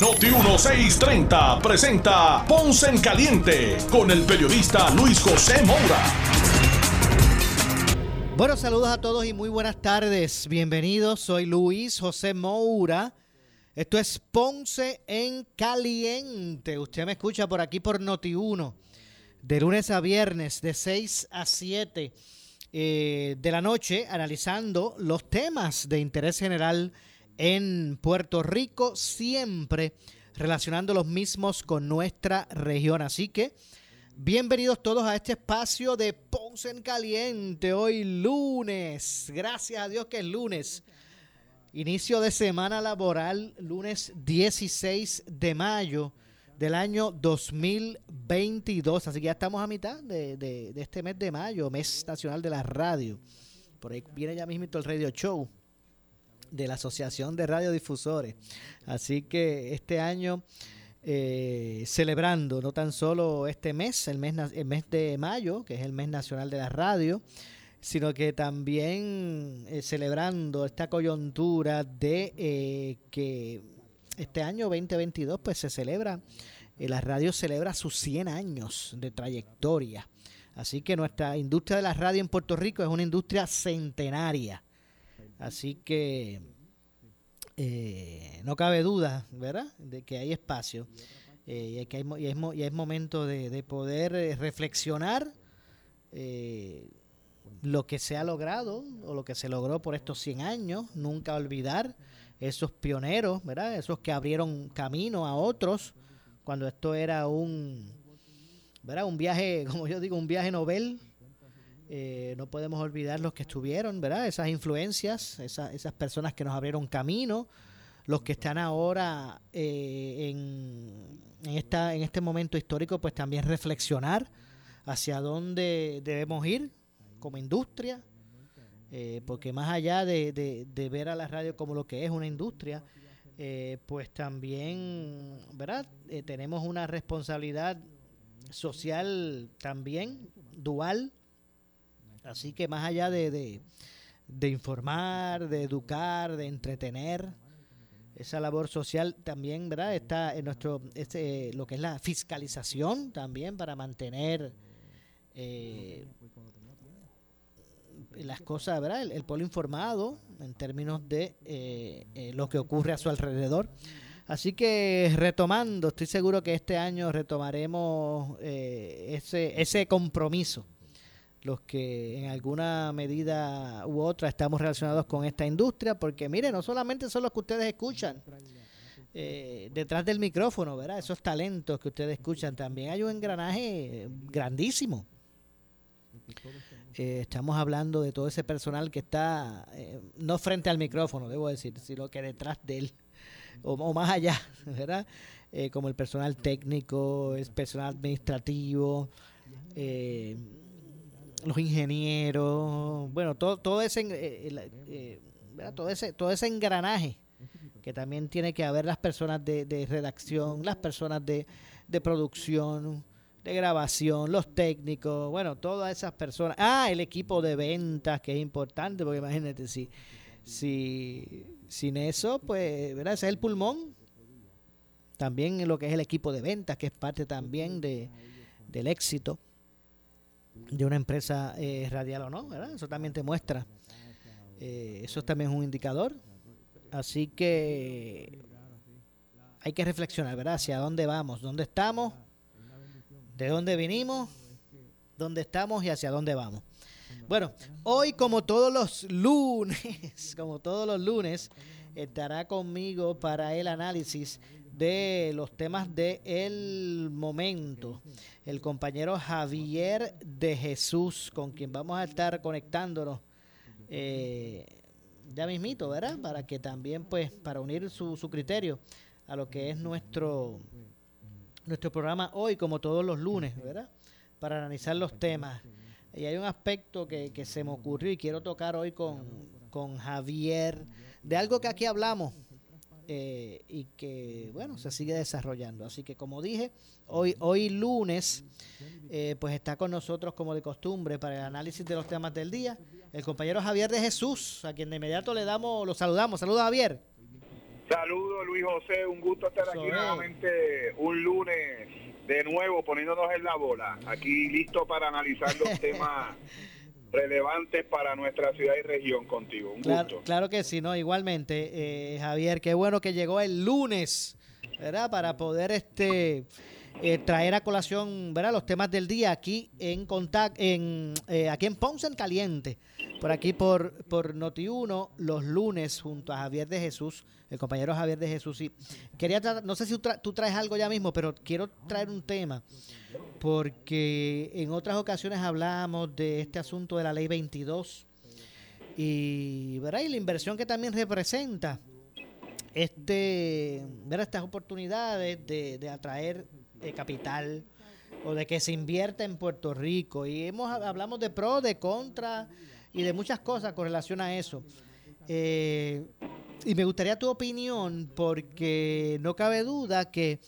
Noti 1630 presenta Ponce en Caliente con el periodista Luis José Moura. Bueno, saludos a todos y muy buenas tardes. Bienvenidos, soy Luis José Moura. Esto es Ponce en Caliente. Usted me escucha por aquí por Noti 1 de lunes a viernes, de 6 a 7 eh, de la noche, analizando los temas de interés general en Puerto Rico, siempre relacionando los mismos con nuestra región. Así que, bienvenidos todos a este espacio de Ponce en Caliente, hoy lunes. Gracias a Dios que es lunes. Inicio de semana laboral, lunes 16 de mayo del año 2022. Así que ya estamos a mitad de, este mes de mayo, mes nacional de la radio. Por ahí viene ya mismo el radio show de la Asociación de Radiodifusores. Así que este año eh, celebrando no tan solo este mes, el mes, el mes de mayo, que es el mes nacional de la radio, sino que también eh, celebrando esta coyuntura de eh, que este año 2022 pues se celebra, la radio celebra sus 100 años de trayectoria. Así que nuestra industria de la radio en Puerto Rico es una industria centenaria. Así que eh, no cabe duda, ¿verdad?, de que hay espacio eh, y, que hay, y, es, y, es, momento de, de poder reflexionar lo que se ha logrado o lo que se logró por estos 100 años, nunca olvidar esos pioneros, ¿verdad? Esos que abrieron camino a otros cuando esto era un, ¿verdad? Un viaje, como yo digo, un viaje novel. Eh, no podemos olvidar los que estuvieron, ¿verdad? Esas influencias, esas, esas personas que nos abrieron camino, los que están ahora eh, en, en, esta, en este momento histórico, pues también reflexionar hacia dónde debemos ir como industria, eh, porque más allá de, ver a la radio como lo que es una industria, eh, pues también, ¿verdad? Tenemos una responsabilidad social también dual, así que más allá de, informar, de educar, de entretener, esa labor social también, ¿verdad? Está en nuestro, este, lo que es la fiscalización también para mantener las cosas, ¿verdad? El, pueblo informado en términos de eh, eh, lo que ocurre a su alrededor. Así que retomando, estoy seguro que este año retomaremos eh, ese, ese compromiso. Los que en alguna medida u otra estamos relacionados con esta industria, porque mire, no solamente son los que ustedes escuchan detrás del micrófono, ¿verdad? Esos talentos que ustedes escuchan, también hay un engranaje grandísimo eh, estamos hablando de todo ese personal que está, eh, no frente al micrófono, debo decir, sino que detrás de él, o, más allá, ¿verdad? Eh, como el personal técnico, el personal administrativo, los ingenieros, bueno, todo, todo, ese, todo, ese, todo ese engranaje que también tiene que haber las personas de, de redacción, las personas de, de producción, de grabación, los técnicos, bueno, todas esas personas. Ah, el equipo de ventas, que es importante, porque imagínate, si, si sin eso, pues, ¿verdad? Ese es el pulmón. También lo que es el equipo de ventas, que es parte también de, del éxito de una empresa eh, radial o no, ¿verdad? Eso también te muestra. Eh, eso también es un indicador. Así que hay que reflexionar, ¿verdad? Hacia dónde vamos, dónde estamos de dónde vinimos, dónde estamos y hacia dónde vamos. Bueno, hoy como todos los lunes, como todos los lunes, estará conmigo para el análisis de los temas de el momento el compañero Javier de Jesús, con quien vamos a estar conectándonos eh, ya mismito, ¿verdad? Para que también, pues, para unir su, su criterio a lo que es nuestro nuestro programa hoy, como todos los lunes, ¿verdad? Para analizar los temas. Y hay un aspecto que, que se me ocurrió y quiero tocar hoy con, con Javier, de algo que aquí hablamos eh, y que, bueno, se sigue desarrollando. Así que, como dije, hoy, hoy lunes, eh, pues está con nosotros, como de costumbre, para el análisis de los temas del día, el compañero Javier de Jesús, a quien de inmediato le damos, lo saludamos. Saludos, Javier. Saludos, Luis José. Un gusto estar aquí nuevamente un lunes de nuevo poniéndonos en la bola. Aquí listo para analizar los temas relevantes para nuestra ciudad y región contigo. Un claro, gusto. Claro que sí, ¿no? Igualmente, eh, Javier, qué bueno que llegó el lunes, ¿verdad? Para poder este eh, traer a colación, ¿verdad? Los temas del día aquí en contacto, en eh, aquí en Ponce en Caliente, por aquí por, por Noti1, los lunes junto a Javier de Jesús, el compañero Javier de Jesús. Y quería no sé si tú traes algo ya mismo, pero quiero traer un tema porque en otras ocasiones hablamos de este asunto de la ley 22 y, ¿verdad? y la inversión que también representa este, ver estas oportunidades de, atraer eh, capital o de que se invierta en Puerto Rico. Y hemos hablamos de pro, de contra y de muchas cosas con relación a eso. Eh, y me gustaría tu opinión porque no cabe duda que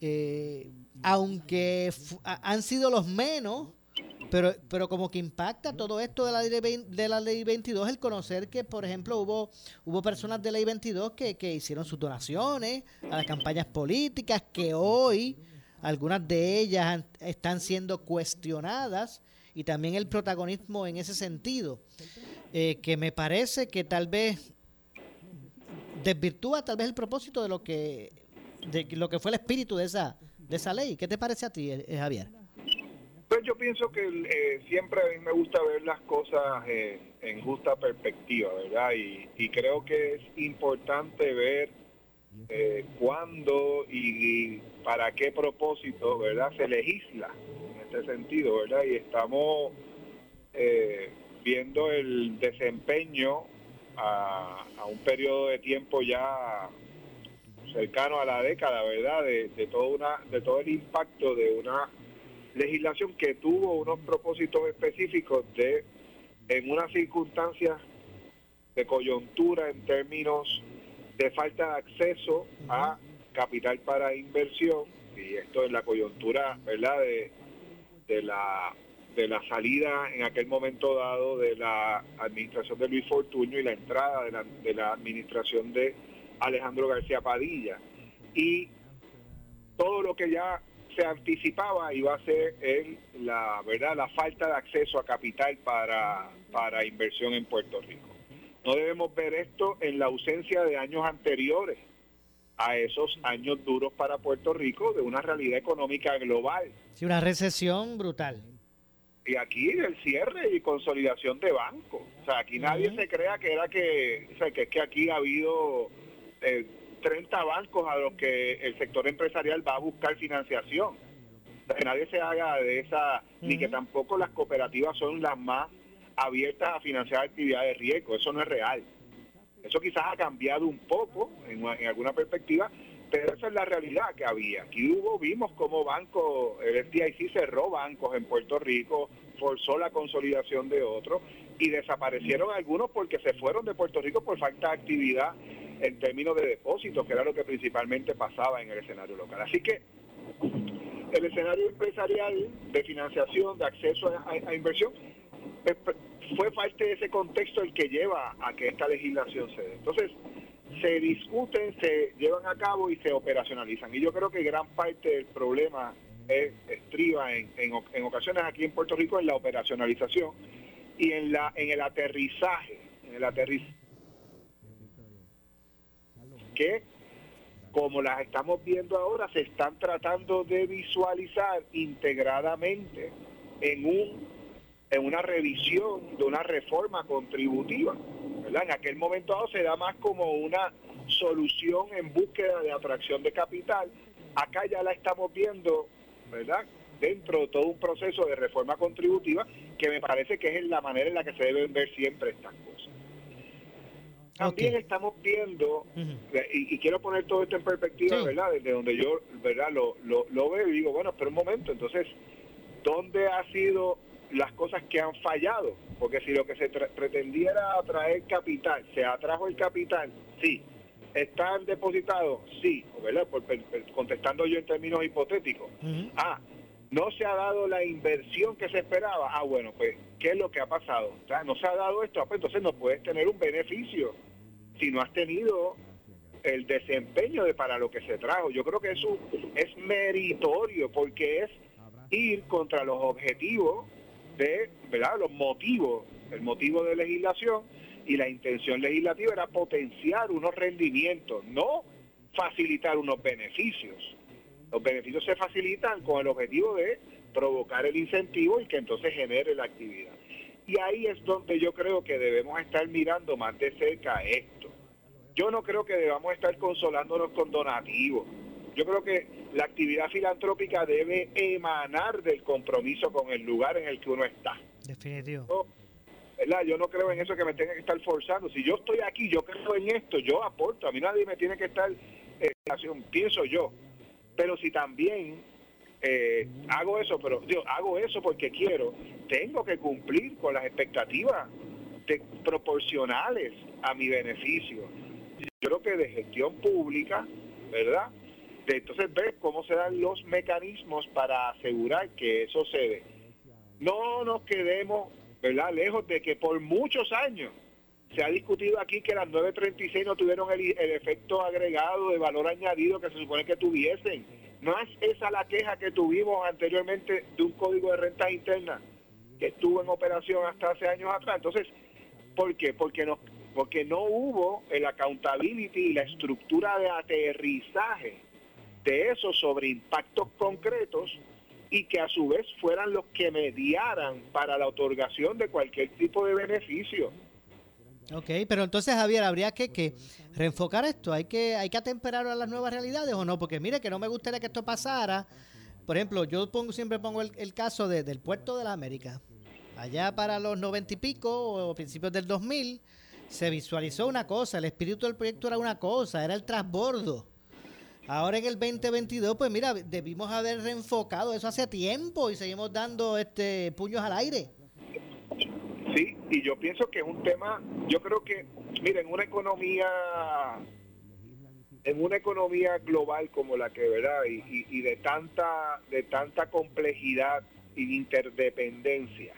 eh, aunque han sido los menos, pero, pero como que impacta todo esto de la, ley, de la ley 22 el conocer que, por ejemplo, hubo, hubo personas de ley 22 que, que hicieron sus donaciones a las campañas políticas, que hoy algunas de ellas están siendo cuestionadas y también el protagonismo en ese sentido, eh, que me parece que tal vez desvirtúa tal vez el propósito de lo que de lo que fue el espíritu de esa de esa ley. ¿Qué te parece a ti, eh, eh, Javier? Pues yo pienso que eh, siempre a mí me gusta ver las cosas en justa perspectiva, ¿verdad? Y, creo que es importante ver cuándo y, para qué propósito, ¿verdad? Se legisla en este sentido, ¿verdad? Y estamos viendo el desempeño a, un periodo de tiempo ya cercano a la década, ¿verdad? De, de, una, de todo el impacto de una legislación que tuvo unos propósitos específicos de, en unas circunstancias de coyuntura en términos de falta de acceso a capital para inversión, y esto es la coyuntura, ¿verdad? De, de la de la salida en aquel momento dado de la administración de Luis Fortuño y la entrada de la, de la administración de Alejandro García Padilla. Y todo lo que ya se anticipaba iba a ser el, la verdad la falta de acceso a capital para, para inversión en Puerto Rico. No debemos ver esto en la ausencia de años anteriores a esos años duros para Puerto Rico de una realidad económica global. Sí, una recesión brutal. Y aquí el cierre y consolidación de bancos. O sea, aquí nadie se crea que era que, o sea, que es que aquí ha habido 30 eh, bancos a los que el sector empresarial va a buscar financiación. Que nadie se haga de esa, ni que tampoco las cooperativas son las más abiertas a financiar actividades de riesgo. Eso no es real. Eso quizás ha cambiado un poco en, alguna perspectiva, pero esa es la realidad que había. Aquí hubo, vimos cómo banco, el FDIC cerró bancos en Puerto Rico, forzó la consolidación de otros y desaparecieron algunos porque se fueron de Puerto Rico por falta de actividad en términos de depósitos, que era lo que principalmente pasaba en el escenario local. Así que el escenario empresarial de financiación, de acceso a, inversión, eh, fue parte de ese contexto el que lleva a que esta legislación se dé. Entonces, se discuten, se llevan a cabo y se operacionalizan. Y yo creo que gran parte del problema es, estriba en, en, ocasiones aquí en Puerto Rico en la operacionalización y en, la, en el aterrizaje, en el aterrizaje que, como las estamos viendo ahora, se están tratando de visualizar integradamente en un en una revisión de una reforma contributiva. En aquel momento dado se da más como una solución en búsqueda de atracción de capital. Acá ya la estamos viendo, ¿verdad? Dentro de todo un proceso de reforma contributiva que me parece que es la manera en la que se deben ver siempre estas cosas. También estamos viendo, eh, y, quiero poner todo esto en perspectiva, ¿verdad? Desde donde yo, ¿verdad? Lo, lo, lo veo y digo, bueno, pero un momento, entonces, ¿dónde ha sido las cosas que han fallado? Porque si lo que se pretendía era atraer capital, se atrajo el capital, sí. ¿Están depositados? Sí, ¿verdad? contestando yo en términos hipotéticos. Ah, no se ha dado la inversión que se esperaba. Ah, bueno, pues, ¿qué es lo que ha pasado? no se ha dado esto, ah, pues entonces no puedes tener un beneficio si no has tenido el desempeño de para lo que se trajo. Yo creo que eso es meritorio porque es ir contra los objetivos de, ¿verdad? Los motivos, el motivo de legislación y la intención legislativa era potenciar unos rendimientos, no facilitar unos beneficios. Los beneficios se facilitan con el objetivo de provocar el incentivo y que entonces genere la actividad. Y ahí es donde yo creo que debemos estar mirando más de cerca esto. Yo no creo que debamos estar consolándonos con donativos. Yo creo que la actividad filantrópica debe emanar del compromiso con el lugar en el que uno está. Definitivo. Yo no creo en eso que me tenga que estar forzando. Si yo estoy aquí, yo creo en esto, yo aporto. A mí nadie me tiene que estar, eh, pienso yo. Pero si también eh, hago eso, pero yo hago eso porque quiero, tengo que cumplir con las expectativas proporcionales a mi beneficio. Yo creo que de gestión pública, ¿verdad? Entonces ver cómo se dan los mecanismos para asegurar que eso se dé. No nos quedemos ¿verdad? Lejos de que por muchos años se ha discutido aquí que las 936 no tuvieron el, efecto agregado de valor añadido que se supone que tuviesen. No es esa la queja que tuvimos anteriormente de un código de renta interna que estuvo en operación hasta hace años atrás. Entonces, ¿por qué? Porque no, porque no hubo el accountability y la estructura de aterrizaje de eso sobre impactos concretos y que a su vez fueran los que mediaran para la otorgación de cualquier tipo de beneficio. Ok, pero entonces Javier, habría que, que reenfocar esto, hay que, hay que atemperar a las nuevas realidades o no, porque mire que no me gustaría que esto pasara. Por ejemplo, yo pongo, siempre pongo el, caso del puerto de la América. Allá para los noventa y pico o principios del 2000 se visualizó una cosa, el espíritu del proyecto era una cosa, era el transbordo Ahora en el 2022, pues mira, debimos haber reenfocado eso hace tiempo y seguimos dando este puños al aire. Sí, y yo pienso que es un tema, yo creo que, mira, en una economía, en una economía global como la que, ¿verdad? Y, y, de tanta, de tanta complejidad e interdependencia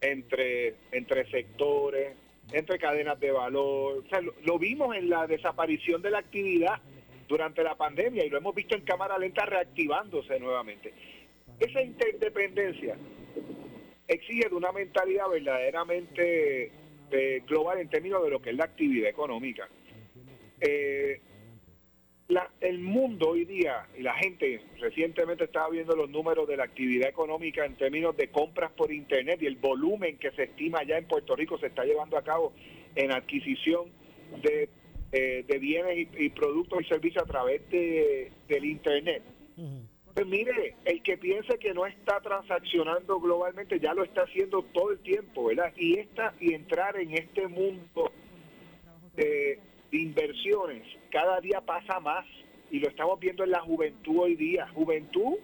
entre, entre sectores, entre cadenas de valor. O sea, lo, vimos en la desaparición de la actividad durante la pandemia y lo hemos visto en cámara lenta reactivándose nuevamente. Esa interdependencia exige de una mentalidad verdaderamente eh, global en términos de lo que es la actividad económica. Eh, el mundo hoy día, y la gente recientemente estaba viendo los números de la actividad económica en términos de compras por Internet y el volumen que se estima ya en Puerto Rico se está llevando a cabo en adquisición de eh, de bienes y, productos y servicios a través de, del Internet. Pues mire, el que piense que no está transaccionando globalmente ya lo está haciendo todo el tiempo, ¿verdad? Y, esta, y entrar en este mundo de, de inversiones cada día pasa más y lo estamos viendo en la juventud hoy día. Juventud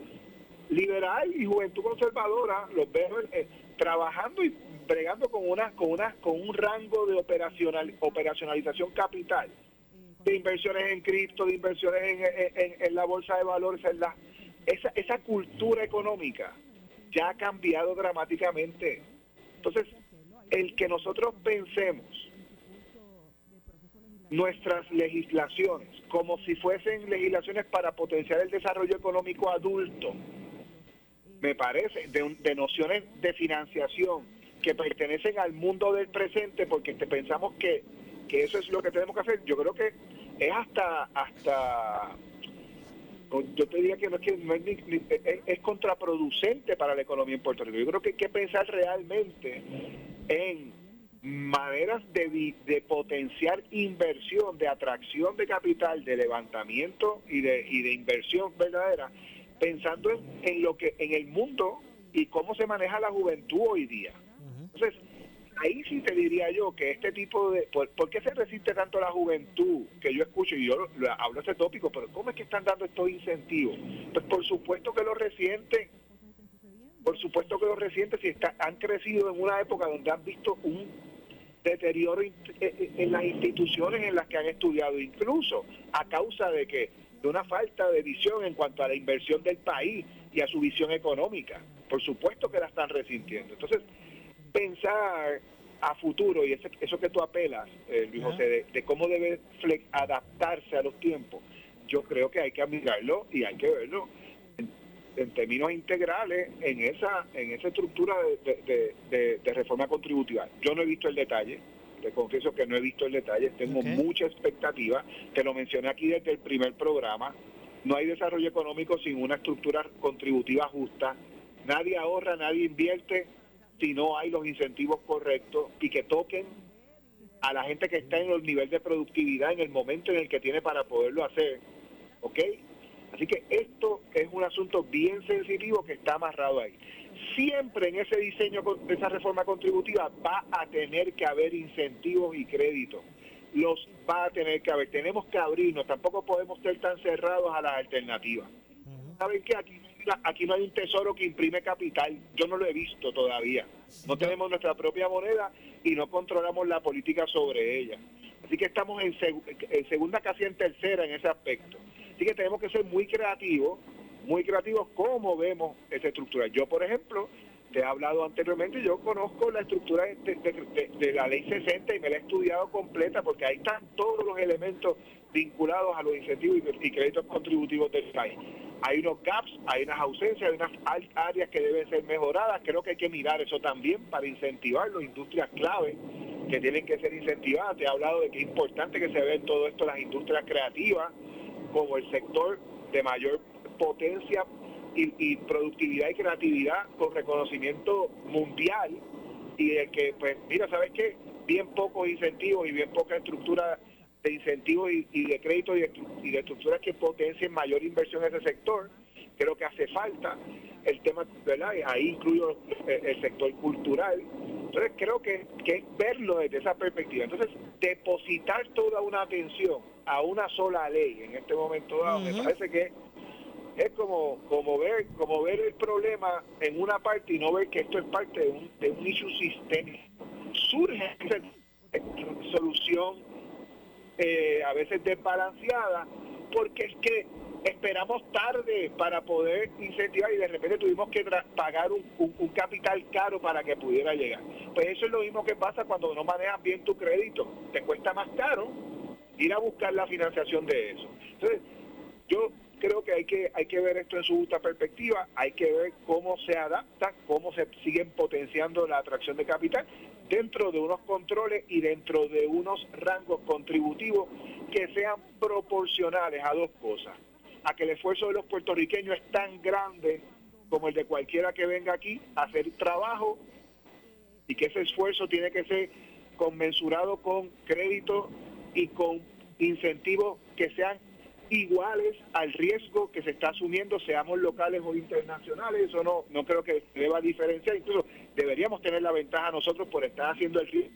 liberal y juventud conservadora, los veo eh, trabajando y bregando con una con una con un rango de operacional operacionalización capital de inversiones en cripto de inversiones en, la bolsa de valores en la esa esa cultura económica ya ha cambiado dramáticamente. Entonces el que nosotros pensemos nuestras legislaciones como si fuesen legislaciones para potenciar el desarrollo económico adulto me parece de, de nociones de financiación que pertenecen al mundo del presente porque pensamos que, eso es lo que tenemos que hacer. Yo creo que es hasta hasta yo te diría que no es que es, contraproducente para la economía en Puerto Rico. Yo creo que hay que pensar realmente en maneras de, de potenciar inversión, de atracción de capital, de levantamiento y de, y de inversión verdadera, pensando en, en lo que en el mundo y cómo se maneja la juventud hoy día. Entonces, ahí sí te diría yo que este tipo de... ¿por, qué se resiste tanto la juventud? Que yo escucho, y yo lo, hablo ese tópico, pero ¿cómo es que están dando estos incentivos? Pues por supuesto que lo resienten. Por supuesto que lo resienten si está, han crecido en una época donde han visto un deterioro en las instituciones en las que han estudiado, incluso a causa de que de una falta de visión en cuanto a la inversión del país y a su visión económica. Por supuesto que la están resintiendo. Entonces, pensar a futuro, y eso que tú apelas, eh, Luis José, de, cómo debe adaptarse a los tiempos, yo creo que hay que mirarlo y hay que verlo en, términos integrales en esa en esa estructura de, reforma contributiva. Yo no he visto el detalle, te confieso que no he visto el detalle, tengo mucha expectativa, te lo mencioné aquí desde el primer programa, no hay desarrollo económico sin una estructura contributiva justa, nadie ahorra, nadie invierte si no hay los incentivos correctos y que toquen a la gente que está en el nivel de productividad en el momento en el que tiene para poderlo hacer. ¿Ok? Así que esto es un asunto bien sensitivo que está amarrado ahí. Siempre en ese diseño de esa reforma contributiva va a tener que haber incentivos y créditos. Los va a tener que haber. Tenemos que abrirnos. Tampoco podemos ser tan cerrados a las alternativas. ¿Saben qué? Aquí aquí no hay un tesoro que imprime capital. Yo no lo he visto todavía. No tenemos nuestra propia moneda y no controlamos la política sobre ella. Así que estamos en, segunda, casi en tercera en ese aspecto. Así que tenemos que ser muy creativos, muy creativos cómo vemos esa estructura. Yo, por ejemplo, te he hablado anteriormente, yo conozco la estructura de, la ley 60 y me la he estudiado completa porque ahí están todos los elementos vinculados a los incentivos y créditos contributivos del país hay unos gaps, hay unas ausencias, hay unas áreas que deben ser mejoradas. Creo que hay que mirar eso también para incentivar las industrias clave que tienen que ser incentivadas. Te he hablado de que es importante que se vean todo esto las industrias creativas como el sector de mayor potencia y, productividad y creatividad con reconocimiento mundial y de que, pues, mira, ¿sabes qué? Bien pocos incentivos y bien poca estructura de incentivos y, de crédito y de, estructuras que potencien mayor inversión en ese sector. Creo que hace falta el tema, ¿verdad? ahí incluyo el, sector cultural. Entonces creo que, es verlo desde esa perspectiva. Entonces, depositar toda una atención a una sola ley en este momento dado, me parece que es como, como ver, como ver el problema en una parte y no ver que esto es parte de un, de un issue sistémico. Surge esa solución eh, a veces desbalanceada, porque es que esperamos tarde para poder incentivar y de repente tuvimos que pagar un, capital caro para que pudiera llegar. Pues eso es lo mismo que pasa cuando no manejas bien tu crédito. Te cuesta más caro ir a buscar la financiación de eso. Entonces, yo creo que hay que hay que ver esto en su justa perspectiva, hay que ver cómo se adapta, cómo se siguen potenciando la atracción de capital dentro de unos controles y dentro de unos rangos contributivos que sean proporcionales a dos cosas. A que el esfuerzo de los puertorriqueños es tan grande como el de cualquiera que venga aquí a hacer trabajo y que ese esfuerzo tiene que ser conmensurado con crédito y con incentivos que sean iguales al riesgo que se está asumiendo, seamos locales o internacionales, eso no, no creo que deba diferenciar, incluso deberíamos tener la ventaja nosotros por estar haciendo el riesgo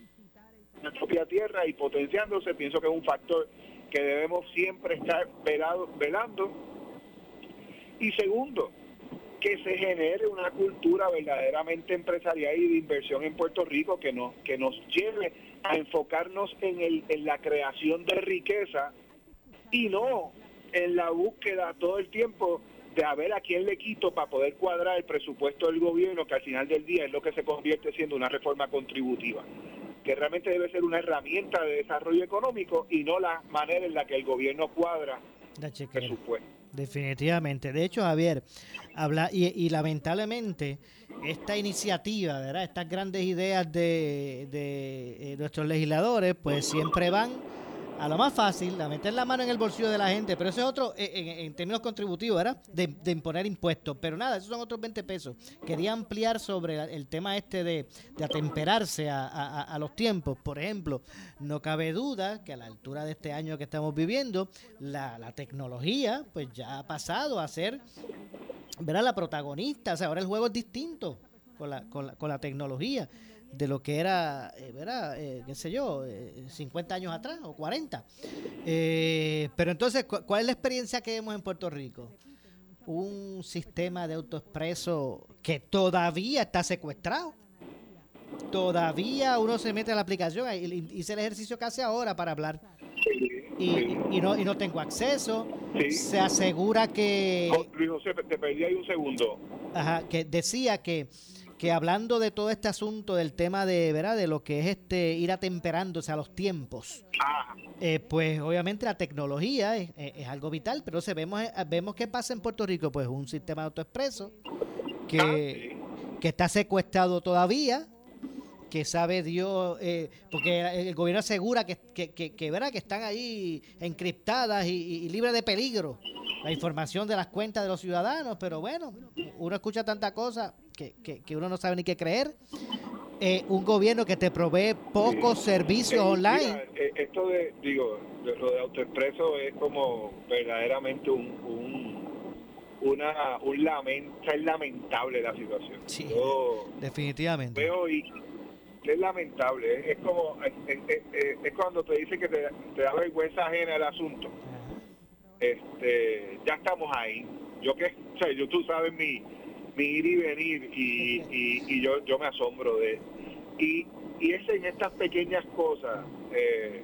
en nuestra propia tierra y potenciándose, pienso que es un factor que debemos siempre estar velando. Y segundo, que se genere una cultura verdaderamente empresarial y de inversión en Puerto Rico que nos, que nos lleve a enfocarnos en, el, en la creación de riqueza y no en la búsqueda todo el tiempo de a ver a quién le quito para poder cuadrar el presupuesto del gobierno, que al final del día es lo que se convierte siendo una reforma contributiva, que realmente debe ser una herramienta de desarrollo económico y no la manera en la que el gobierno cuadra el presupuesto. Definitivamente. De hecho, Javier, habla y, y, lamentablemente esta iniciativa, ¿verdad? Estas grandes ideas de, de eh, nuestros legisladores, pues siempre van a lo más fácil, a meter la mano en el bolsillo de la gente, pero eso es otro, eh, en, términos contributivos, ¿verdad? De, imponer impuestos. Pero nada, esos son otros 20 pesos. Quería ampliar sobre el tema este de, atemperarse a, los tiempos. Por ejemplo, no cabe duda que a la altura de este año que estamos viviendo, la, tecnología pues ya ha pasado a ser, ¿verdad? La protagonista. O sea, ahora el juego es distinto con la, con la, con la tecnología de lo que era, eh, eh, qué sé yo, 50 años atrás o 40. pero entonces, ¿cuál es la experiencia que vemos en Puerto Rico? Un sistema de autoexpreso que todavía está secuestrado todavía uno se mete a la aplicación hice el ejercicio que hace ahora para hablar y, y, no, y no tengo acceso. Se asegura que... Luis José, te pedí ahí un segundo. Ajá, que decía que que hablando de todo este asunto del tema de verdad de lo que es este ir atemperándose a los tiempos eh, pues obviamente la tecnología es, es, algo vital pero se vemos vemos qué pasa en Puerto Rico pues un sistema de autoexpreso que, ah, que está secuestrado todavía que sabe Dios, eh, porque el gobierno asegura que, que, que, ¿verdad? que están ahí encriptadas y, libres de peligro la información de las cuentas de los ciudadanos, pero bueno, uno escucha tanta cosa que, que, uno no sabe ni qué creer. Eh, un gobierno que te provee pocos servicios eh, online. esto de, digo, lo de autoexpreso es como verdaderamente un, un una un lamento, es lamentable la situación. Sí, definitivamente. Veo y, es lamentable, es, como, es, cuando te dicen que te, da vergüenza ajena el asunto. Este, ya estamos ahí. Yo que, o sea, yo tú sabes mi, mi ir y venir y, y, yo, yo me asombro de... Y, y es en estas pequeñas cosas, eh,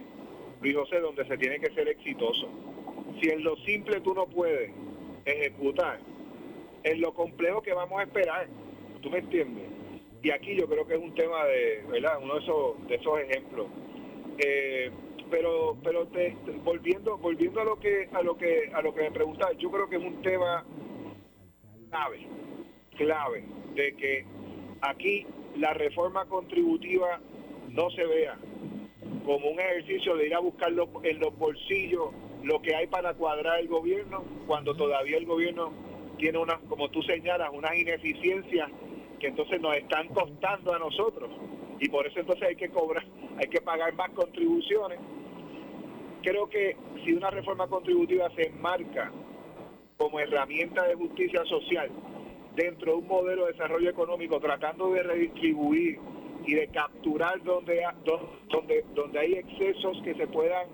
Luis José, donde se tiene que ser exitoso. Si en lo simple tú no puedes ejecutar, en lo complejo que vamos a esperar, ¿tú me entiendes? y aquí yo creo que es un tema de, ¿verdad? Uno de esos, de esos ejemplos. Eh, pero pero volviendo volviendo a lo que a lo que a lo que me preguntaba, yo creo que es un tema clave, clave de que aquí la reforma contributiva no se vea como un ejercicio de ir a buscar en los bolsillos lo que hay para cuadrar el gobierno, cuando todavía el gobierno tiene unas, como tú señalas, unas ineficiencias que entonces nos están costando a nosotros y por eso entonces hay que cobrar, hay que pagar más contribuciones. Creo que si una reforma contributiva se enmarca como herramienta de justicia social dentro de un modelo de desarrollo económico tratando de redistribuir y de capturar donde, donde, donde hay excesos que se puedan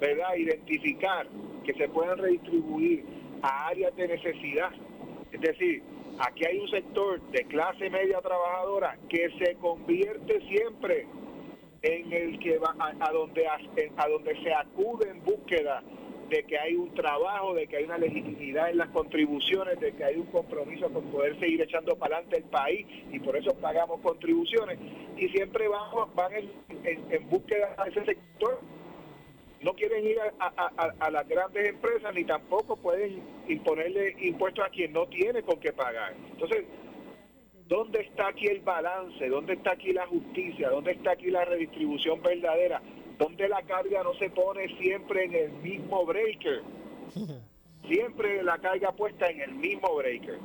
¿verdad? identificar, que se puedan redistribuir a áreas de necesidad. Es decir, Aquí hay un sector de clase media trabajadora que se convierte siempre en el que va a, donde a, donde se acude en búsqueda de que hay un trabajo, de que hay una legitimidad en las contribuciones, de que hay un compromiso con poder seguir echando para adelante el país y por eso pagamos contribuciones y siempre vamos, van en búsqueda de ese sector no quieren ir a, las grandes empresas ni tampoco pueden imponerle impuestos a quien no tiene con qué pagar. Entonces, ¿dónde está aquí el balance? ¿Dónde está aquí la justicia? ¿Dónde está aquí la redistribución verdadera? ¿Dónde la carga no se pone siempre en el mismo breaker? Siempre la carga puesta en el mismo breaker.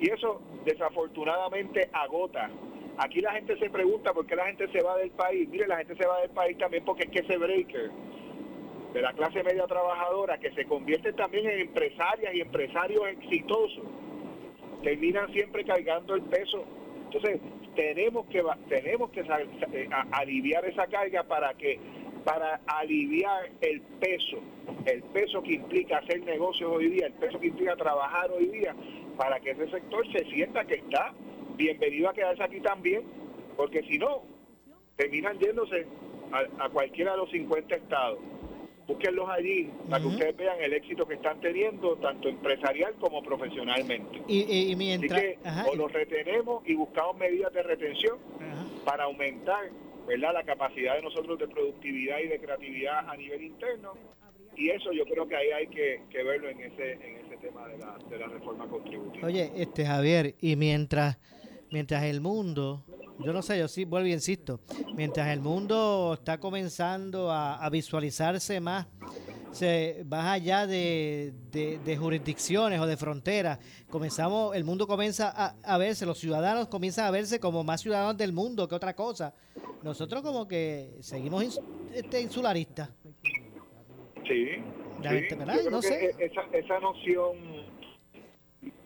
Y eso desafortunadamente agota. Aquí la gente se pregunta por qué la gente se va del país. Mire, la gente se va del país también porque es que ese breaker de la clase media trabajadora que se convierten también en empresarias y empresarios exitosos, terminan siempre cargando el peso. Entonces, tenemos que tenemos que eh, aliviar esa carga para que para aliviar el peso, el peso que implica hacer negocios hoy día, el peso que implica trabajar hoy día, para que ese sector se sienta que está bienvenido a quedarse aquí también, porque si no, terminan yéndose a, a cualquiera de los 50 estados. Búsquenlos allí para que ustedes vean el éxito que están teniendo, tanto empresarial como profesionalmente. Y, mientras, Así que o los retenemos y buscamos medidas de retención para aumentar ¿verdad? la capacidad de nosotros de productividad y de creatividad a nivel interno. Y eso yo creo que ahí hay que, verlo en ese, en ese tema de la, de la reforma contributiva. Oye, este Javier, y mientras, mientras el mundo yo no sé, yo sí vuelvo y insisto, mientras el mundo está comenzando a, visualizarse más, se, más allá de, jurisdicciones o de fronteras, comenzamos, el mundo comienza a, verse, los ciudadanos comienzan a verse como más ciudadanos del mundo que otra cosa. Nosotros como que seguimos este, insularistas. Sí, no sé. Esa, esa noción,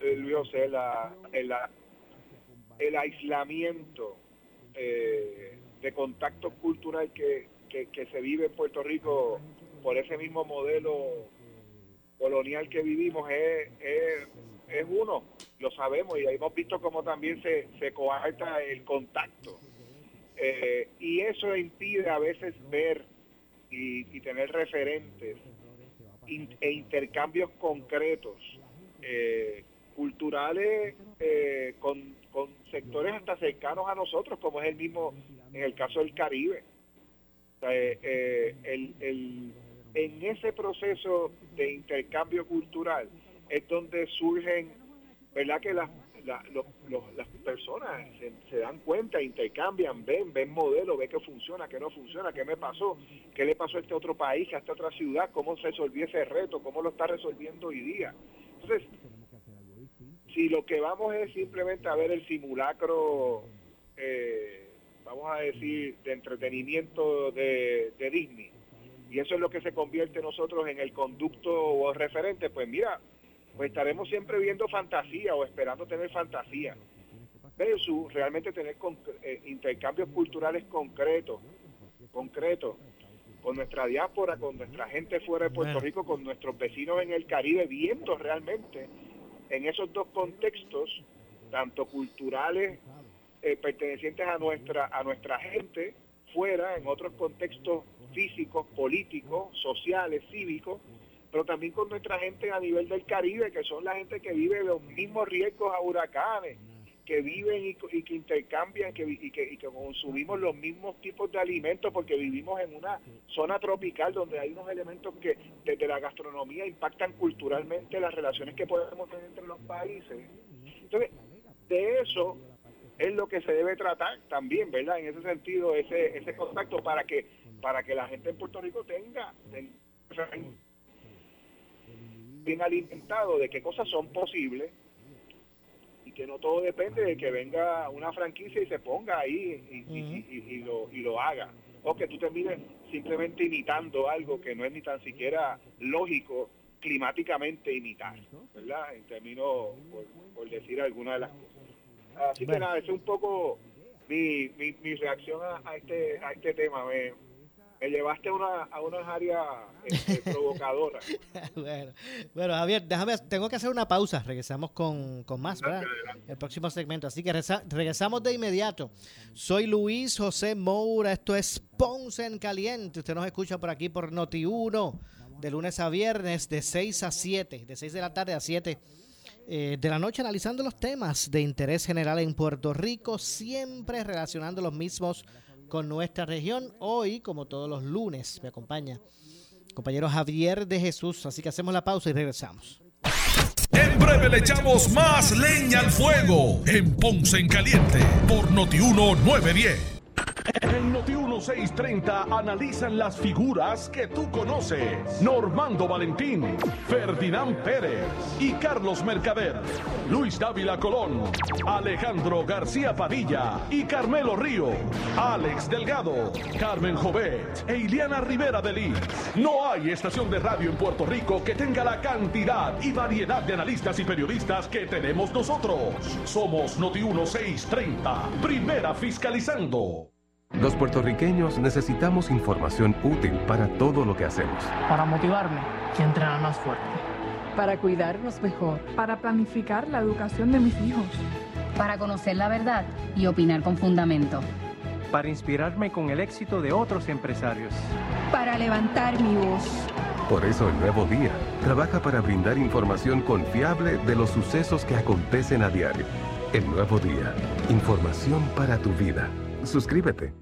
eh, Luis, la, el aislamiento eh, de contacto cultural que, que, se vive en Puerto Rico por ese mismo modelo colonial que vivimos es, es, uno, lo sabemos y hemos visto cómo también se, se coarta el contacto. Eh, y eso impide a veces ver y, tener referentes e intercambios concretos, eh, culturales, eh, con, con sectores hasta cercanos a nosotros, como es el mismo en el caso del Caribe. el, el, en ese proceso de intercambio cultural es donde surgen, ¿verdad? Que las, las personas se, dan cuenta, intercambian, ven, ven modelos, ven que funciona, que no funciona, qué me pasó, qué le pasó a este otro país, a esta otra ciudad, cómo se resolvió ese reto, cómo lo está resolviendo hoy día. Entonces, si lo que vamos es simplemente a ver el simulacro, eh, vamos a decir, de entretenimiento de Disney, y eso es lo que se convierte nosotros en el conducto o referente, pues mira, pues estaremos siempre viendo fantasía o esperando tener fantasía, versus realmente tener eh, intercambios culturales concretos, concretos, con nuestra diáspora, con nuestra gente fuera de Puerto Rico, con nuestros vecinos en el Caribe, viendo realmente en esos dos contextos, tanto culturales eh, pertenecientes a nuestra, a nuestra gente, fuera, en otros contextos físicos, políticos, sociales, cívicos, pero también con nuestra gente a nivel del Caribe, que son la gente que vive los mismos riesgos a huracanes, que viven y, que intercambian que, y, que, y que consumimos los mismos tipos de alimentos porque vivimos en una zona tropical donde hay unos elementos que desde la gastronomía impactan culturalmente las relaciones que podemos tener entre los países. Entonces, de eso es lo que se debe tratar también, ¿verdad? En ese sentido, ese, ese contacto para que, para que la gente en Puerto Rico tenga, bien alimentado de qué cosas son posibles y que no todo depende de que venga una franquicia y se ponga ahí y, lo, y lo haga. O que tú termines simplemente imitando algo que no es ni tan siquiera lógico climáticamente imitar, ¿verdad? En términos, por, decir alguna de las cosas. Así que nada, es un poco mi, mi, reacción a, este, a este tema. Me, llevaste a, una, a unas áreas este, provocadoras. bueno, bueno, Javier, déjame, tengo que hacer una pausa. Regresamos con, más, ¿verdad? El próximo segmento. Así que regresamos de inmediato. Soy Luis José Moura. Esto es Ponce en Caliente. Usted nos escucha por aquí por Noti1 de lunes a viernes de 6 a 7, de 6 de la tarde a 7 eh, de la noche analizando los temas de interés general en Puerto Rico, siempre relacionando los mismos con nuestra región. Hoy, como todos los lunes, me acompaña compañero Javier de Jesús, así que hacemos la pausa y regresamos. En breve le echamos más leña al fuego en Ponce en Caliente por Notiuno 910. En Noti 1630 analizan las figuras que tú conoces. Normando Valentín, Ferdinand Pérez y Carlos Mercader. Luis Dávila Colón, Alejandro García Padilla y Carmelo Río. Alex Delgado, Carmen Jovet e Iliana Rivera de Liz. No hay estación de radio en Puerto Rico que tenga la cantidad y variedad de analistas y periodistas que tenemos nosotros. Somos Noti 1630, primera fiscalizando. Los puertorriqueños necesitamos información útil para todo lo que hacemos. Para motivarme y entrenar más fuerte. Para cuidarnos mejor. Para planificar la educación de mis hijos. Para conocer la verdad y opinar con fundamento. Para inspirarme con el éxito de otros empresarios. Para levantar mi voz. Por eso el nuevo día trabaja para brindar información confiable de los sucesos que acontecen a diario. El nuevo día, información para tu vida. Suscríbete.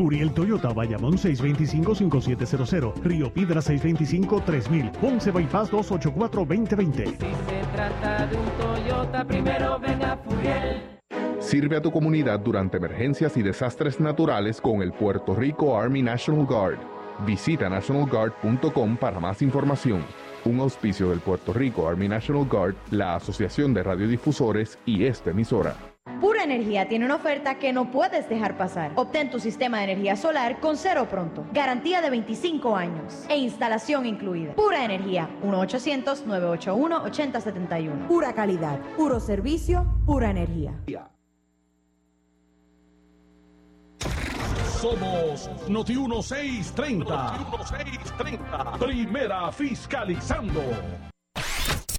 Furiel Toyota, Bayamón 625-5700, Río Piedra 625-3000, Ponce Bypass 284-2020. Si se trata de un Toyota, primero venga Furiel. Sirve a tu comunidad durante emergencias y desastres naturales con el Puerto Rico Army National Guard. Visita nationalguard.com para más información. Un auspicio del Puerto Rico Army National Guard, la Asociación de Radiodifusores y esta emisora. Pura Energía tiene una oferta que no puedes dejar pasar. Obtén tu sistema de energía solar con cero pronto. Garantía de 25 años e instalación incluida. Pura Energía, 1-800-981-8071. Pura calidad, puro servicio, pura energía. Somos Noti 1630. Noti 1630. Primera fiscalizando.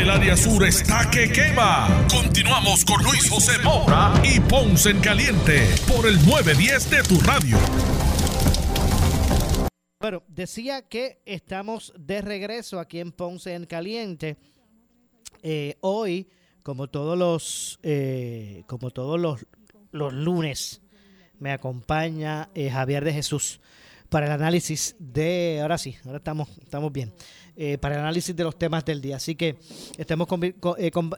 El área sur está que quema. Continuamos con Luis José Moura y Ponce en Caliente por el 910 de tu radio. Bueno, decía que estamos de regreso aquí en Ponce en Caliente. Eh, hoy, como todos los, eh, como todos los, los lunes, me acompaña eh, Javier de Jesús para el análisis de, ahora sí, ahora estamos, estamos bien, eh, para el análisis de los temas del día. Así que estamos con, eh,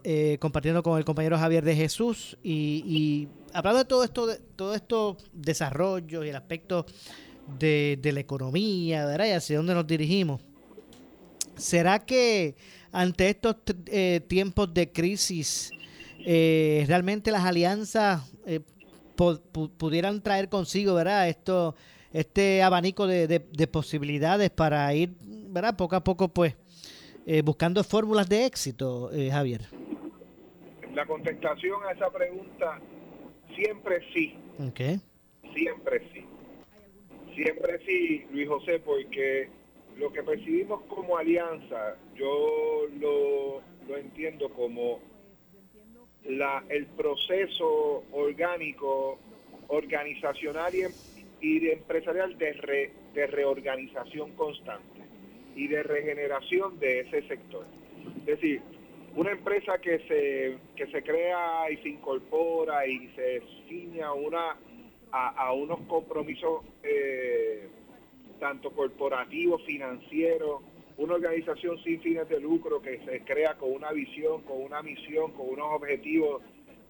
eh, compartiendo con el compañero Javier de Jesús y, y, hablando de todo esto, de todo esto desarrollo y el aspecto de, la economía, ¿verdad? Y hacia dónde nos dirigimos. ¿Será que ante estos eh, tiempos de crisis eh, realmente las alianzas pudieran traer consigo, ¿verdad? Esto, este abanico de, posibilidades para ir, ¿verdad? Poco a poco, pues, eh, buscando fórmulas de éxito, eh, Javier. La contestación a esa pregunta, siempre sí. Okay. Siempre sí. Siempre sí, Luis José, porque lo que percibimos como alianza, yo lo, lo entiendo como la, el proceso orgánico, organizacional y, y de empresarial de, re, de reorganización constante y de regeneración de ese sector. Es decir, una empresa que se, que se crea y se incorpora y se ciña una, a, a unos compromisos eh, tanto corporativos, financieros, una organización sin fines de lucro que se crea con una visión, con una misión, con unos objetivos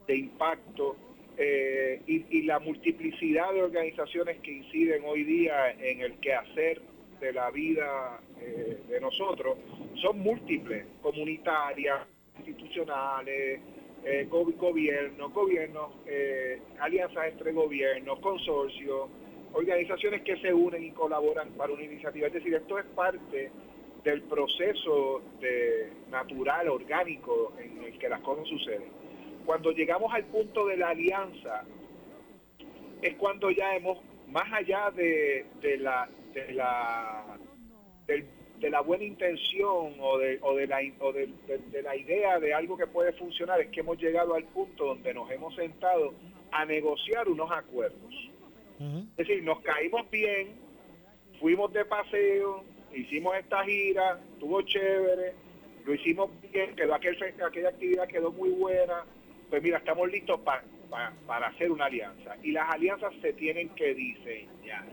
de impacto eh, y, y, la multiplicidad de organizaciones que inciden hoy día en el quehacer de la vida eh, de nosotros son múltiples, comunitarias, institucionales, eh, go gobiernos, gobiernos, eh, alianzas entre gobiernos, consorcios, organizaciones que se unen y colaboran para una iniciativa. Es decir, esto es parte del proceso de natural, orgánico, en el que las cosas suceden. Cuando llegamos al punto de la alianza, es cuando ya hemos, más allá de, de la, de la, del, de la buena intención o, de, o, de, la, o de, de, la idea de algo que puede funcionar, es que hemos llegado al punto donde nos hemos sentado a negociar unos acuerdos. Uh -huh. Es decir, nos caímos bien, fuimos de paseo, hicimos esta gira, estuvo chévere, lo hicimos bien, quedó aquel, aquella actividad quedó muy buena, pues mira, estamos listos para hacer una alianza. Y las alianzas se tienen que diseñar.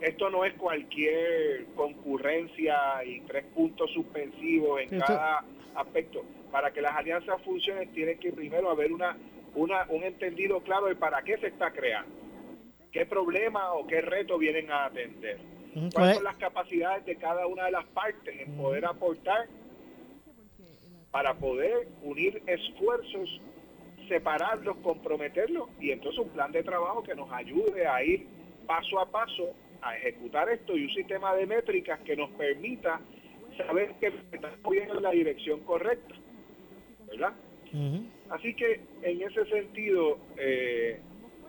Esto no es cualquier concurrencia y tres puntos suspensivos en cada aspecto. Para que las alianzas funcionen tiene que primero haber una, una, un entendido claro de para qué se está creando, qué problema o qué reto vienen a atender, cuáles son las capacidades de cada una de las partes en poder aportar para poder unir esfuerzos, separarlos, comprometerlos y entonces un plan de trabajo que nos ayude a ir paso a paso a ejecutar esto y un sistema de métricas que nos permita saber que estamos yendo en la dirección correcta. ¿Verdad? Así que en ese sentido, eh,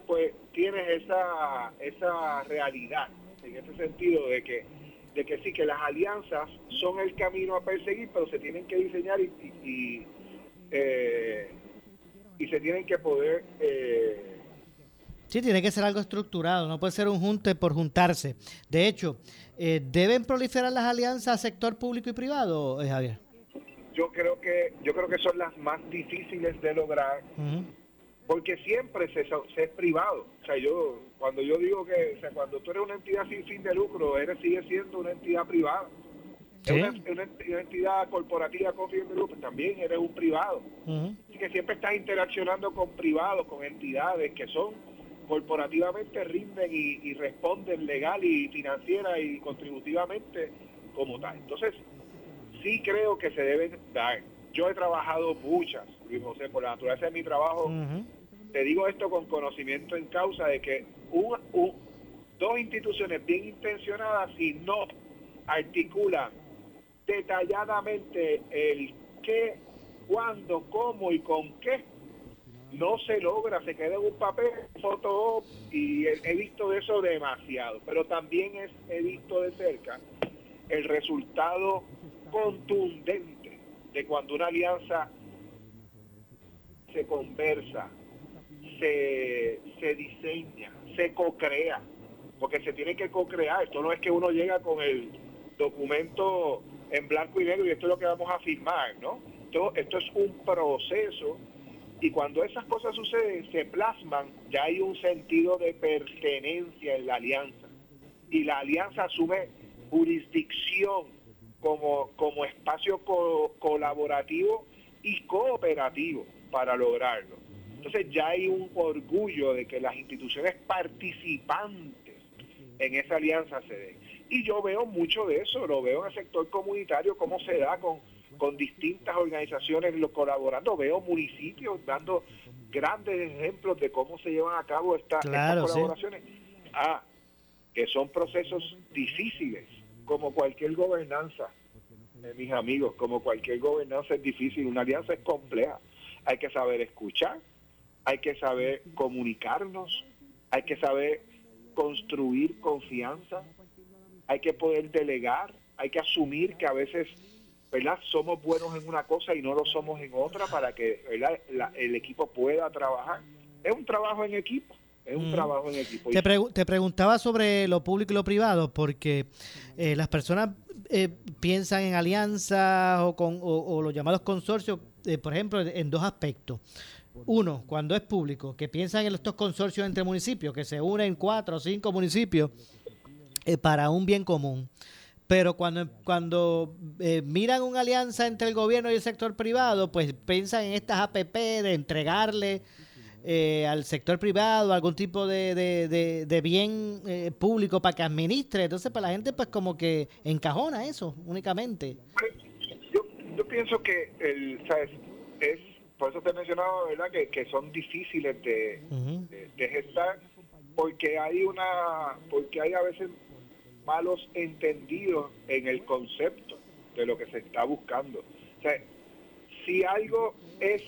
pues tienes esa, esa realidad, en ese sentido de que de que sí, que las alianzas son el camino a perseguir, pero se tienen que diseñar y, y, eh, se tienen que poder... Eh, Sí, tiene que ser algo estructurado, no puede ser un junte por juntarse. De hecho, eh, ¿deben proliferar las alianzas sector público y privado, eh, Javier? Yo creo que yo creo que son las más difíciles de lograr, porque siempre se, es privado. O sea, yo cuando yo digo que, o sea, cuando tú eres una entidad sin fin de lucro, eres sigue siendo una entidad privada. ¿Sí? Una, una, entidad corporativa con fin de lucro, también eres un privado. Así que siempre estás interaccionando con privados, con entidades que son corporativamente rinden y, responden legal y financiera y contributivamente como tal. Entonces, sí creo que se deben dar. Yo he trabajado muchas, Luis José, por la naturaleza de mi trabajo, te digo esto con conocimiento en causa de que dos instituciones bien intencionadas, si no articulan detalladamente el qué, cuándo, cómo y con qué, no se logra, se queda en un papel, foto y he, visto de eso demasiado, pero también es, he visto de cerca el resultado contundente de cuando una alianza se conversa, se, se diseña, se co-crea, porque se tiene que co-crear, esto no es que uno llega con el documento en blanco y negro y esto es lo que vamos a firmar, ¿no? Esto es un proceso y cuando esas cosas suceden, se plasman, ya hay un sentido de pertenencia en la alianza. Y la alianza asume jurisdicción como, como espacio colaborativo y cooperativo para lograrlo. Entonces ya hay un orgullo de que las instituciones participantes en esa alianza se den. Y yo veo mucho de eso, lo veo en el sector comunitario, cómo se da con con distintas organizaciones colaborando. Veo municipios dando grandes ejemplos de cómo se llevan a cabo estas colaboraciones. Ah, que son procesos difíciles, como cualquier gobernanza, eh, mis amigos, como cualquier gobernanza es difícil, una alianza es compleja. Hay que saber escuchar, hay que saber comunicarnos, hay que saber construir confianza, hay que poder delegar, hay que asumir que a veces ¿verdad? Somos buenos en una cosa y no lo somos en otra para que el equipo pueda trabajar. Es un trabajo en equipo. Es un mm. trabajo en equipo. Te, te, preguntaba sobre lo público y lo privado porque eh, las personas eh, piensan en alianzas o, con, o, los llamados consorcios, eh, por ejemplo, en dos aspectos. Uno, cuando es público, que piensan en estos consorcios entre municipios, que se unen cuatro o cinco municipios para un bien común. Pero cuando, cuando eh, miran una alianza entre el gobierno y el sector privado, pues piensan en estas APP de entregarle eh, al sector privado algún tipo de, bien eh, público para que administre. Entonces, para la gente, pues como que encajona eso únicamente. Yo, yo pienso que el, ¿sabes? es, por eso te he mencionado, ¿verdad? Que, que son difíciles de, de gestar porque hay una, porque hay a veces malos entendidos en el concepto de lo que se está buscando. O sea, si algo es,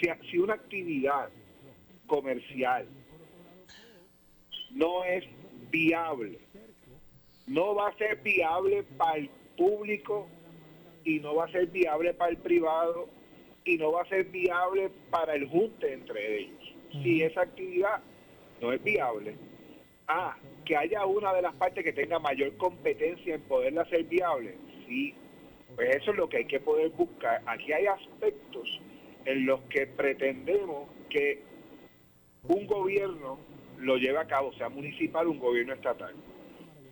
si, una actividad comercial no es viable, no va a ser viable para el público y no va a ser viable para el privado y no va a ser viable para el junte entre ellos. Si esa actividad no es viable, Ah, que haya una de las partes que tenga mayor competencia en poderla hacer viable. Sí, pues eso es lo que hay que poder buscar. Aquí hay aspectos en los que pretendemos que un gobierno lo lleve a cabo, sea municipal o un gobierno estatal.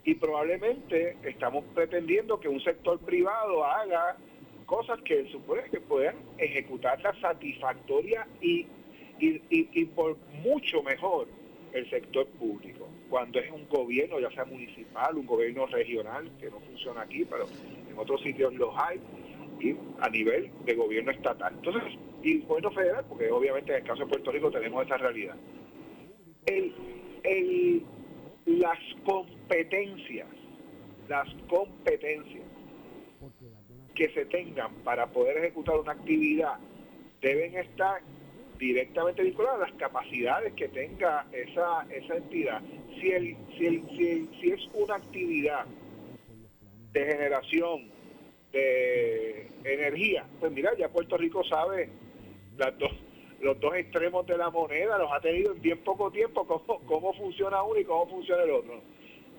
Y probablemente estamos pretendiendo que un sector privado haga cosas que supone que puedan ejecutarla satisfactoria y, y, y, por mucho mejor el sector público. Cuando es un gobierno, ya sea municipal, un gobierno regional, que no funciona aquí, pero en otros sitios los hay, y a nivel de gobierno estatal. Entonces, y gobierno federal, porque obviamente en el caso de Puerto Rico tenemos esta realidad. El, el, las competencias, las competencias que se tengan para poder ejecutar una actividad deben estar directamente vinculadas a las capacidades que tenga esa, esa entidad. Si, el, si, el, si, si es una actividad de generación de energía, pues mira, ya Puerto Rico sabe las dos, los dos extremos de la moneda, los ha tenido en bien poco tiempo, cómo, cómo funciona uno y cómo funciona el otro.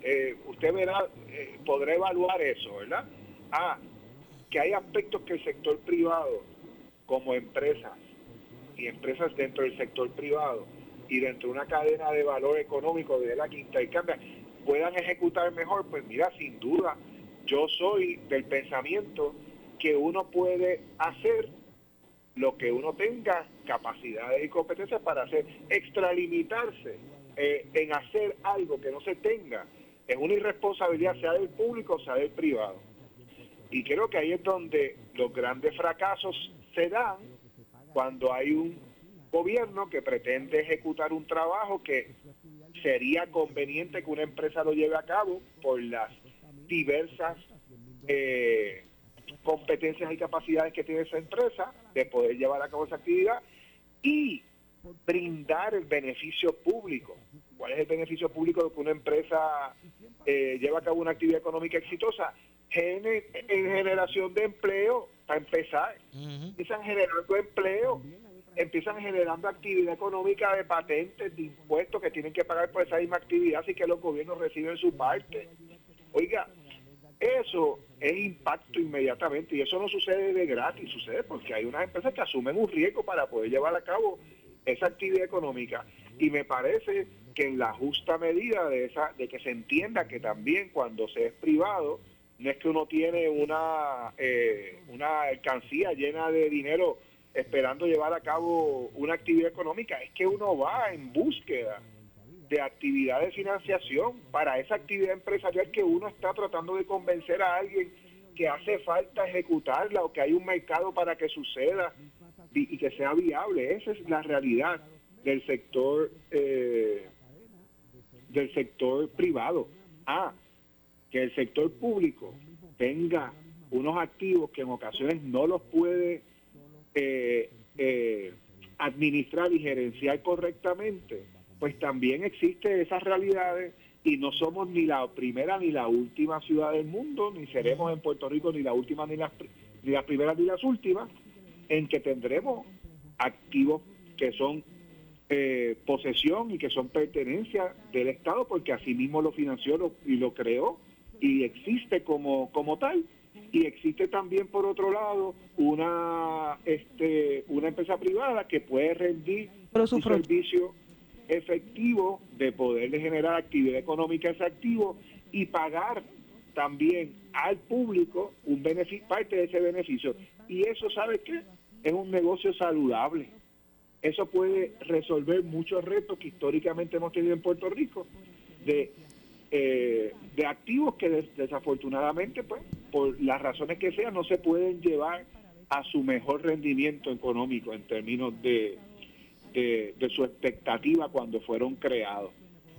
Eh, usted verá, eh, podrá evaluar eso, ¿verdad? Ah, que hay aspectos que el sector privado, como empresas y empresas dentro del sector privado y dentro de una cadena de valor económico de la quinta y cambia, puedan ejecutar mejor, pues mira, sin duda, yo soy del pensamiento que uno puede hacer lo que uno tenga capacidades y competencias para hacer, extralimitarse eh, en hacer algo que no se tenga, es una irresponsabilidad sea del público sea del privado. Y creo que ahí es donde los grandes fracasos se dan cuando hay un gobierno que pretende ejecutar un trabajo que sería conveniente que una empresa lo lleve a cabo por las diversas eh, competencias y capacidades que tiene esa empresa de poder llevar a cabo esa actividad y brindar el beneficio público. ¿Cuál es el beneficio público de que una empresa eh, lleva a cabo una actividad económica exitosa? En generación de empleo, para empezar, empiezan generando empleo, empiezan generando actividad económica de patentes, de impuestos que tienen que pagar por esa misma actividad, así que los gobiernos reciben su parte. Oiga, eso es impacto inmediatamente y eso no sucede de gratis, sucede porque hay unas empresas que asumen un riesgo para poder llevar a cabo esa actividad económica. Y me parece que en la justa medida de esa de que se entienda que también cuando se es privado no es que uno tiene una, eh, una alcancía llena de dinero esperando llevar a cabo una actividad económica, es que uno va en búsqueda de actividad de financiación para esa actividad empresarial que uno está tratando de convencer a alguien que hace falta ejecutarla o que hay un mercado para que suceda y, que sea viable. Esa es la realidad del sector eh, del sector privado. Ah, que el sector público tenga unos activos que en ocasiones no los puede eh, eh, administrar y gerenciar correctamente, pues también existen esas realidades y no somos ni la primera ni la última ciudad del mundo, ni seremos en Puerto Rico ni la última ni las, ni las primeras ni las últimas, en que tendremos activos que son eh, posesión y que son pertenencia del Estado, porque así mismo lo financió y lo creó y existe como, como tal. Y existe también por otro lado una este una empresa privada que puede rendir un servicio efectivo de poder generar actividad económica ese activo y pagar también al público un beneficio parte de ese beneficio. Y eso sabe qué es un negocio saludable. Eso puede resolver muchos retos que históricamente hemos tenido en Puerto Rico de eh, de activos que desafortunadamente, pues, por las razones que sean, no se pueden llevar a su mejor rendimiento económico en términos de, de, su expectativa cuando fueron creados.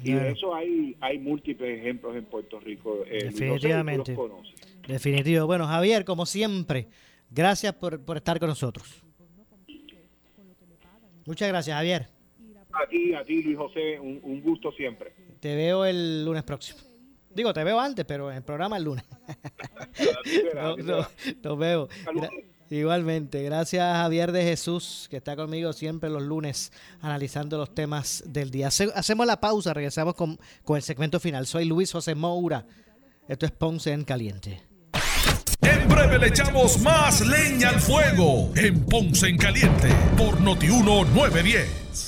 Y de eso hay, hay múltiples ejemplos en Puerto Rico. Eh, Definitivamente. Definitivo. Bueno, Javier, como siempre, gracias por, por estar con nosotros. Muchas gracias, Javier. A ti, a ti, Luis José, un gusto siempre. Te veo el lunes próximo. Digo, te veo antes, pero en el programa el lunes. nos, veo. Igualmente, gracias a Javier de Jesús, que está conmigo siempre los lunes analizando los temas del día. Hacemos la pausa, regresamos con, con el segmento final. Soy Luis José Moura. Esto es Ponce en Caliente. En breve le echamos más leña al fuego en Ponce en Caliente por Notiuno 910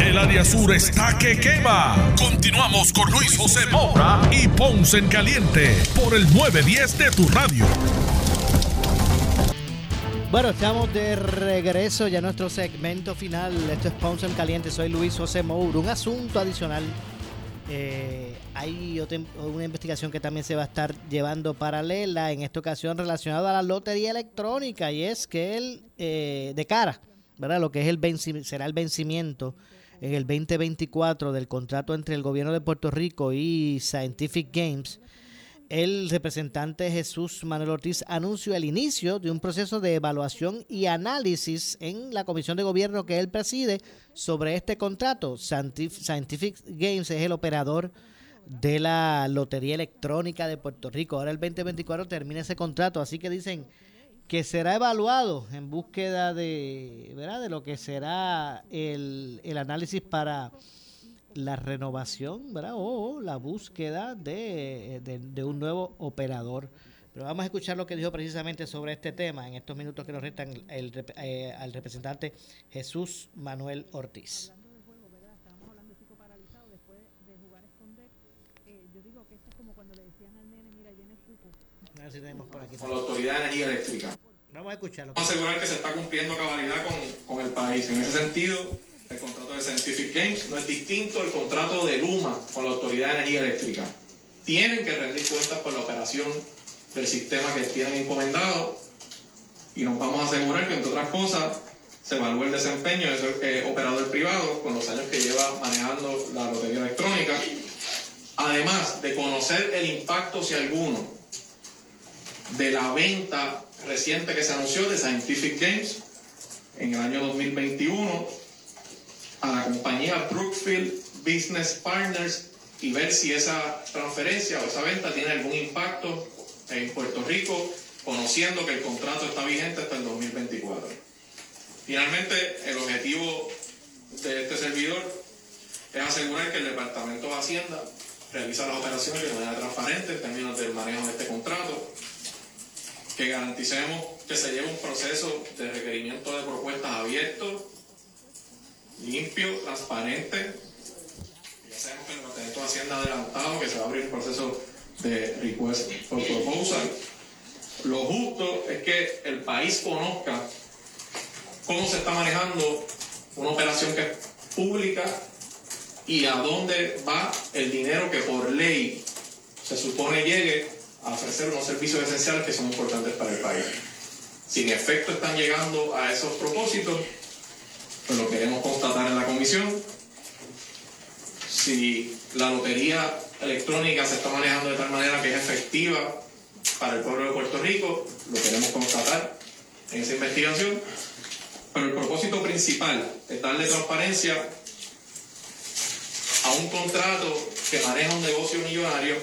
El área sur está que quema. Continuamos con Luis José Moura y Ponce en Caliente por el 910 de tu radio. Bueno, estamos de regreso ya a nuestro segmento final. Esto es Ponce en Caliente. Soy Luis José Moura. Un asunto adicional. Eh, hay una investigación que también se va a estar llevando paralela en esta ocasión relacionada a la lotería electrónica y es que él, eh, de cara, ¿verdad? Lo que es el será el vencimiento en el 2024 del contrato entre el gobierno de Puerto Rico y Scientific Games, el representante Jesús Manuel Ortiz anunció el inicio de un proceso de evaluación y análisis en la comisión de gobierno que él preside sobre este contrato. Scientific Games es el operador de la Lotería Electrónica de Puerto Rico. Ahora el 2024 termina ese contrato, así que dicen que será evaluado en búsqueda de, ¿verdad? de lo que será el, el análisis para la renovación ¿verdad? o la búsqueda de, de, un nuevo operador. Pero vamos a escuchar lo que dijo precisamente sobre este tema en estos minutos que nos restan el, eh, al representante Jesús Manuel Ortiz. Con la Autoridad de Energía Eléctrica. Vamos a escucharlo. Vamos a asegurar que se está cumpliendo cabalidad con, con el país. En ese sentido, el contrato de Scientific Games no es distinto al contrato de Luma con la Autoridad de Energía Eléctrica. Tienen que rendir cuentas por la operación del sistema que tienen encomendado y nos vamos a asegurar que, entre otras cosas, se evalúe el desempeño de ese eh, operador privado con los años que lleva manejando la lotería electrónica, además de conocer el impacto, si alguno, de la venta reciente que se anunció de Scientific Games en el año 2021 a la compañía Brookfield Business Partners y ver si esa transferencia o esa venta tiene algún impacto en Puerto Rico, conociendo que el contrato está vigente hasta el 2024. Finalmente, el objetivo de este servidor es asegurar que el Departamento de Hacienda realiza las operaciones de manera transparente en términos del manejo de este contrato, que garanticemos que se lleve un proceso de requerimiento de propuestas abierto, limpio, transparente. Ya sabemos que el Departamento de Hacienda ha adelantado que se va a abrir un proceso de request for proposal. Lo justo es que el país conozca cómo se está manejando una operación que es pública y a dónde va el dinero que por ley se supone llegue a ofrecer unos servicios esenciales que son importantes para el país. Si en efecto están llegando a esos propósitos, pues lo queremos constatar en la comisión. Si la lotería electrónica se está manejando de tal manera que es efectiva para el pueblo de Puerto Rico, lo queremos constatar en esa investigación. Pero el propósito principal es darle transparencia a un contrato que maneja un negocio millonario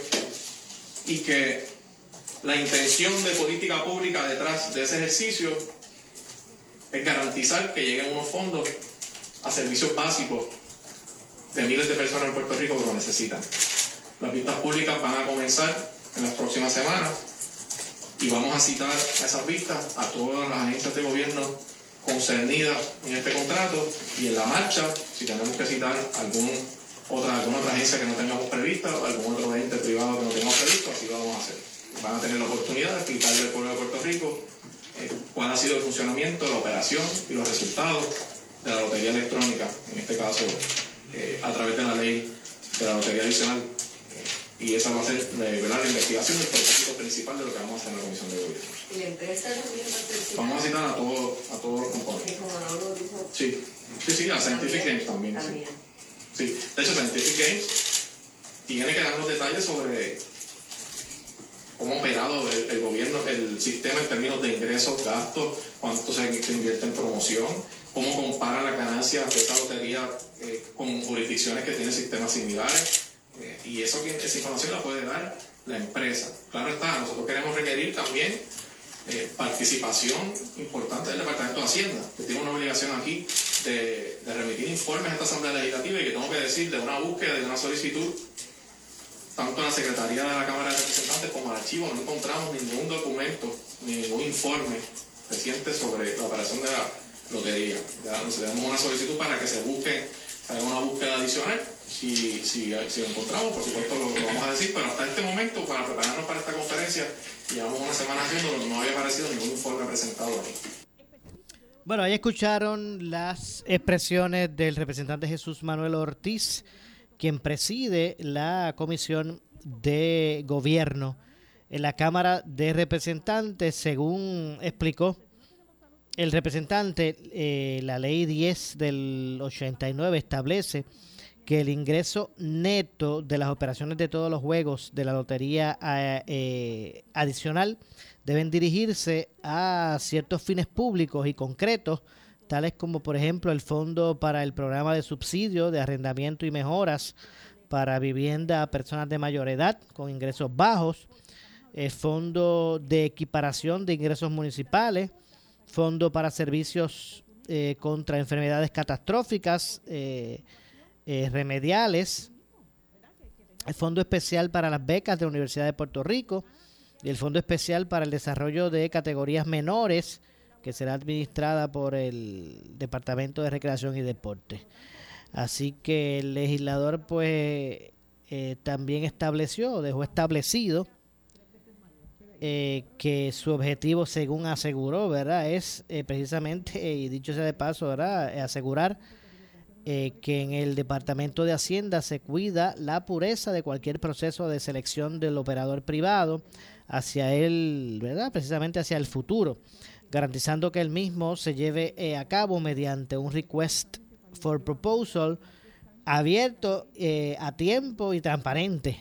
y que la intención de política pública detrás de ese ejercicio es garantizar que lleguen unos fondos a servicios básicos de miles de personas en Puerto Rico que lo necesitan. Las vistas públicas van a comenzar en las próximas semanas y vamos a citar a esas vistas a todas las agencias de gobierno concernidas en este contrato y en la marcha, si tenemos que citar algún otra, alguna otra agencia que no tengamos prevista algún otro ente privado que no tengamos previsto, así lo vamos a hacer van a tener la oportunidad de explicarle al pueblo de Puerto Rico eh, cuál ha sido el funcionamiento, la operación y los resultados de la lotería electrónica, en este caso eh, a través de la ley de la lotería adicional y esa va a ser eh, la investigación y el propósito principal de lo que vamos a hacer en la Comisión de Gobierno. ¿Y la empresa Vamos a citar a, todo, a todos los componentes. Sí, sí, sí, a Scientific Games también. Sí. De hecho, Scientific Games tiene que darnos detalles sobre cómo ha operado el, gobierno, el sistema en términos de ingresos, gastos, cuánto se, invierte en promoción, cómo compara las ganancias de esta lotería eh, con jurisdicciones que tienen sistemas similares. Eh, y eso, esa información la puede dar la empresa. Claro está, nosotros queremos requerir también eh, participación importante del Departamento de Hacienda, que tiene una obligación aquí de, remitir informes a esta Asamblea Legislativa y que tengo que decir de una búsqueda, de una solicitud tanto en la Secretaría de la Cámara de Representantes como el archivo no encontramos ningún documento, ni ningún informe reciente sobre la operación de la lotería. Ya nos damos una solicitud para que se busque, haga una búsqueda adicional. Si, si, lo encontramos, por supuesto lo, vamos a decir, pero hasta este momento, para prepararnos para esta conferencia, llevamos una semana haciendo, no había aparecido ningún informe presentado aquí. Bueno, ahí escucharon las expresiones del representante Jesús Manuel Ortiz quien preside la Comisión de Gobierno en la Cámara de Representantes, según explicó el representante, eh, la ley 10 del 89 establece que el ingreso neto de las operaciones de todos los juegos de la lotería eh, adicional deben dirigirse a ciertos fines públicos y concretos tales como por ejemplo el Fondo para el Programa de Subsidio de Arrendamiento y Mejoras para Vivienda a Personas de Mayor Edad con ingresos bajos, el Fondo de Equiparación de Ingresos Municipales, Fondo para Servicios eh, contra Enfermedades Catastróficas eh, eh, Remediales, el Fondo Especial para las Becas de la Universidad de Puerto Rico y el Fondo Especial para el Desarrollo de Categorías Menores que será administrada por el Departamento de Recreación y Deporte. Así que el legislador pues también estableció, dejó establecido eh, que su objetivo, según aseguró, ¿verdad? Es eh, precisamente, y dicho sea de paso, ¿verdad? Asegurar que en el Departamento de Hacienda se cuida la pureza de cualquier proceso de selección del operador privado hacia él, ¿verdad? Precisamente hacia el futuro garantizando que el mismo se lleve eh, a cabo mediante un request for proposal abierto eh, a tiempo y transparente,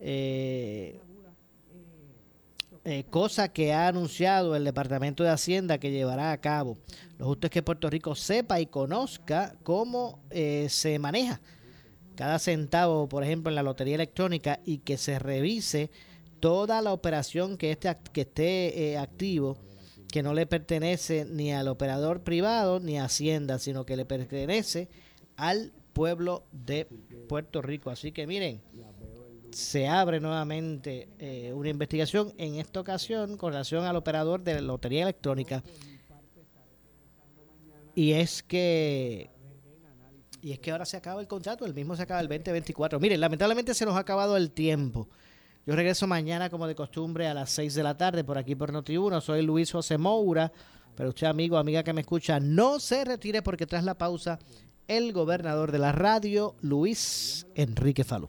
eh, cosa que ha anunciado el Departamento de Hacienda que llevará a cabo. Lo justo es que Puerto Rico sepa y conozca cómo se maneja cada centavo, por ejemplo, en la lotería electrónica y que se revise toda la operación que, esté, que esté activo que no le pertenece ni al operador privado ni a Hacienda, sino que le pertenece al pueblo de Puerto Rico. Así que miren, se abre nuevamente eh, una investigación en esta ocasión con relación al operador de la lotería electrónica. Y es que y es que ahora se acaba el contrato, el mismo se acaba el 2024. Miren, lamentablemente se nos ha acabado el tiempo. Yo regreso mañana, como de costumbre, a las 6 de la tarde por aquí por Noti1. Soy Luis José Moura. Pero usted, amigo, amiga que me escucha, no se retire porque tras la pausa, el gobernador de la radio, Luis Enrique Falú.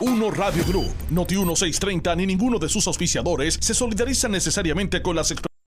Uno Radio Group, Noti 1630 ni ninguno de sus auspiciadores se solidarizan necesariamente con las expresiones